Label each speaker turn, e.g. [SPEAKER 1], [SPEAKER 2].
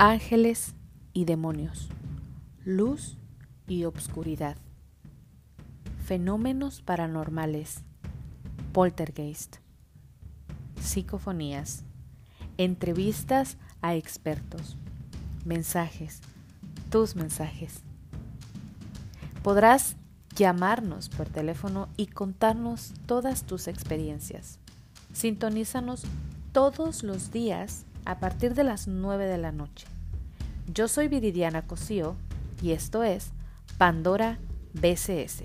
[SPEAKER 1] ángeles y demonios, luz y obscuridad, fenómenos paranormales, poltergeist, psicofonías, entrevistas a expertos, mensajes, tus mensajes. Podrás llamarnos por teléfono y contarnos todas tus experiencias. Sintonízanos todos los días a partir de las 9 de la noche. Yo soy Viridiana Cosío y esto es Pandora BCS.